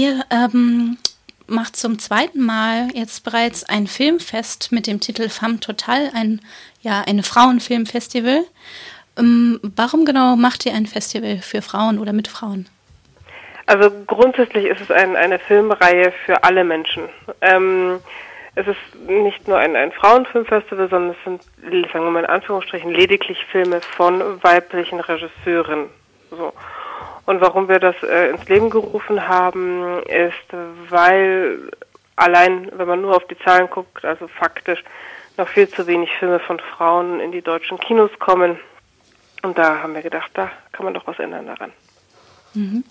Ihr ähm, macht zum zweiten Mal jetzt bereits ein Filmfest mit dem Titel Femme Total, ein ja eine Frauenfilmfestival. Ähm, warum genau macht ihr ein Festival für Frauen oder mit Frauen? Also grundsätzlich ist es ein, eine Filmreihe für alle Menschen. Ähm, es ist nicht nur ein, ein Frauenfilmfestival, sondern es sind, sagen wir mal in Anführungsstrichen, lediglich Filme von weiblichen Regisseuren. So. Und warum wir das äh, ins Leben gerufen haben, ist, weil allein, wenn man nur auf die Zahlen guckt, also faktisch noch viel zu wenig Filme von Frauen in die deutschen Kinos kommen. Und da haben wir gedacht, da kann man doch was ändern daran. Mhm.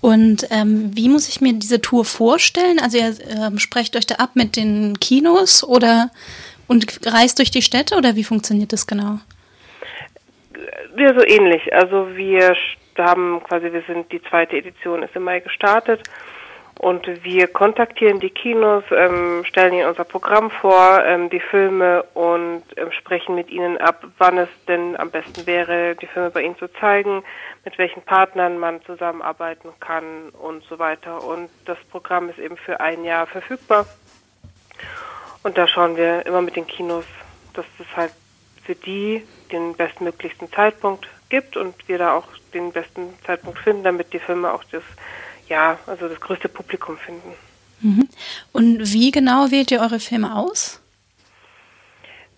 Und ähm, wie muss ich mir diese Tour vorstellen? Also ihr ähm, sprecht euch da ab mit den Kinos oder und reist durch die Städte oder wie funktioniert das genau? Ja, so ähnlich. Also wir haben quasi, wir sind die zweite Edition ist im Mai gestartet und wir kontaktieren die Kinos, ähm, stellen ihnen unser Programm vor, ähm, die Filme und ähm, sprechen mit ihnen ab, wann es denn am besten wäre, die Filme bei ihnen zu zeigen, mit welchen Partnern man zusammenarbeiten kann und so weiter. Und das Programm ist eben für ein Jahr verfügbar. Und da schauen wir immer mit den Kinos, dass es halt für die den bestmöglichsten Zeitpunkt gibt und wir da auch den besten Zeitpunkt finden, damit die Filme auch das ja, also das größte Publikum finden. Mhm. Und wie genau wählt ihr eure Filme aus?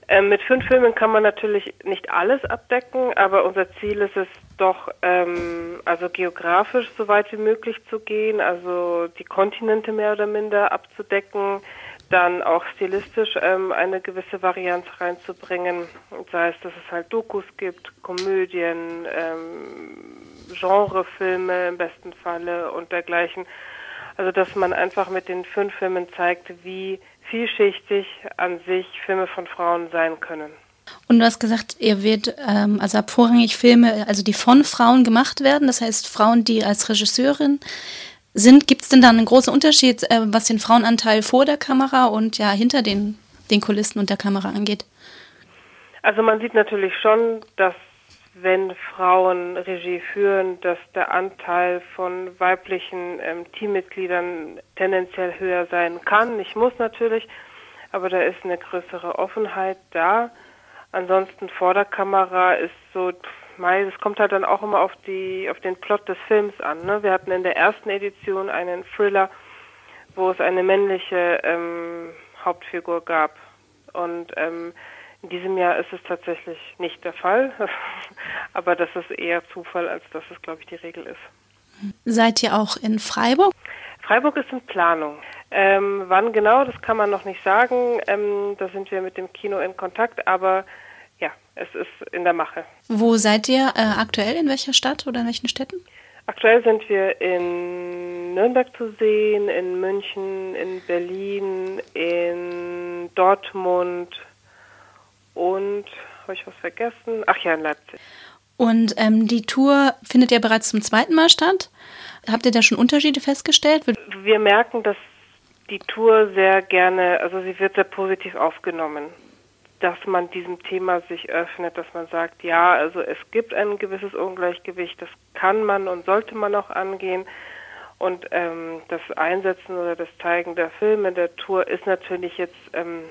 Ähm, mit fünf Filmen kann man natürlich nicht alles abdecken, aber unser Ziel ist es doch, ähm, also geografisch so weit wie möglich zu gehen, also die Kontinente mehr oder minder abzudecken, dann auch stilistisch ähm, eine gewisse Varianz reinzubringen, sei es, dass es halt Dokus gibt, Komödien, ähm, Genrefilme im besten Falle und dergleichen. Also dass man einfach mit den fünf Filmen zeigt, wie vielschichtig an sich Filme von Frauen sein können. Und du hast gesagt, ihr wird ähm, also vorrangig Filme, also die von Frauen gemacht werden, das heißt Frauen, die als Regisseurin sind. Gibt es denn da einen großen Unterschied, äh, was den Frauenanteil vor der Kamera und ja hinter den, den Kulissen und der Kamera angeht? Also man sieht natürlich schon, dass wenn Frauen Regie führen, dass der Anteil von weiblichen ähm, Teammitgliedern tendenziell höher sein kann. Nicht muss natürlich, aber da ist eine größere Offenheit da. Ansonsten vor der Kamera ist so, es kommt halt dann auch immer auf die, auf den Plot des Films an. Ne? Wir hatten in der ersten Edition einen Thriller, wo es eine männliche ähm, Hauptfigur gab. Und ähm, in diesem Jahr ist es tatsächlich nicht der Fall, aber das ist eher Zufall, als dass es, glaube ich, die Regel ist. Seid ihr auch in Freiburg? Freiburg ist in Planung. Ähm, wann genau, das kann man noch nicht sagen. Ähm, da sind wir mit dem Kino in Kontakt, aber ja, es ist in der Mache. Wo seid ihr äh, aktuell? In welcher Stadt oder in welchen Städten? Aktuell sind wir in Nürnberg zu sehen, in München, in Berlin, in Dortmund, und habe ich was vergessen? Ach ja, in Leipzig. Und ähm, die Tour findet ja bereits zum zweiten Mal statt. Habt ihr da schon Unterschiede festgestellt? Wir merken, dass die Tour sehr gerne, also sie wird sehr positiv aufgenommen, dass man diesem Thema sich öffnet, dass man sagt, ja, also es gibt ein gewisses Ungleichgewicht, das kann man und sollte man auch angehen. Und ähm, das Einsetzen oder das Zeigen der Filme der Tour ist natürlich jetzt ähm,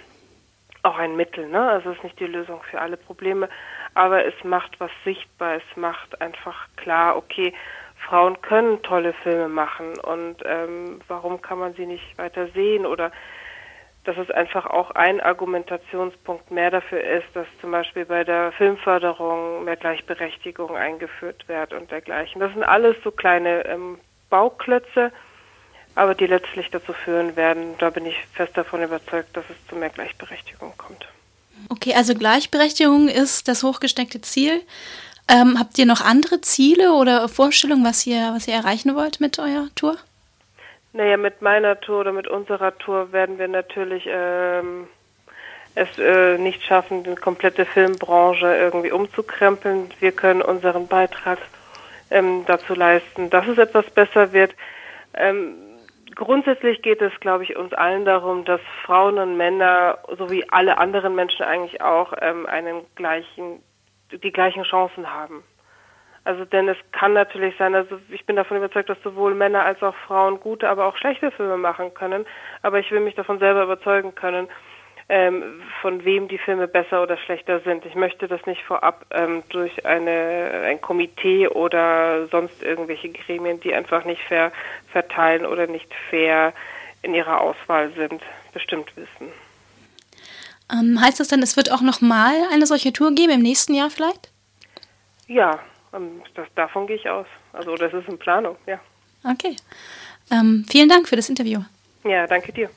auch ein Mittel, ne? Also es ist nicht die Lösung für alle Probleme, aber es macht was sichtbar, es macht einfach klar, okay, Frauen können tolle Filme machen und ähm, warum kann man sie nicht weiter sehen oder dass es einfach auch ein Argumentationspunkt mehr dafür ist, dass zum Beispiel bei der Filmförderung mehr Gleichberechtigung eingeführt wird und dergleichen. Das sind alles so kleine ähm, Bauklötze, aber die letztlich dazu führen werden, da bin ich fest davon überzeugt, dass es zu mehr Gleichberechtigung kommt. Okay, also Gleichberechtigung ist das hochgesteckte Ziel. Ähm, habt ihr noch andere Ziele oder Vorstellungen, was ihr, was ihr erreichen wollt mit eurer Tour? Naja, mit meiner Tour oder mit unserer Tour werden wir natürlich ähm, es äh, nicht schaffen, die komplette Filmbranche irgendwie umzukrempeln. Wir können unseren Beitrag ähm, dazu leisten, dass es etwas besser wird. Ähm, Grundsätzlich geht es, glaube ich, uns allen darum, dass Frauen und Männer sowie alle anderen Menschen eigentlich auch ähm, einen gleichen, die gleichen Chancen haben. Also denn es kann natürlich sein, also ich bin davon überzeugt, dass sowohl Männer als auch Frauen gute, aber auch schlechte Filme machen können. Aber ich will mich davon selber überzeugen können, ähm, von wem die Filme besser oder schlechter sind. Ich möchte das nicht vorab ähm, durch eine, ein Komitee oder sonst irgendwelche Gremien, die einfach nicht fair verteilen oder nicht fair in ihrer Auswahl sind, bestimmt wissen. Ähm, heißt das denn, es wird auch nochmal eine solche Tour geben, im nächsten Jahr vielleicht? Ja, das, davon gehe ich aus. Also das ist in Planung, ja. Okay. Ähm, vielen Dank für das Interview. Ja, danke dir.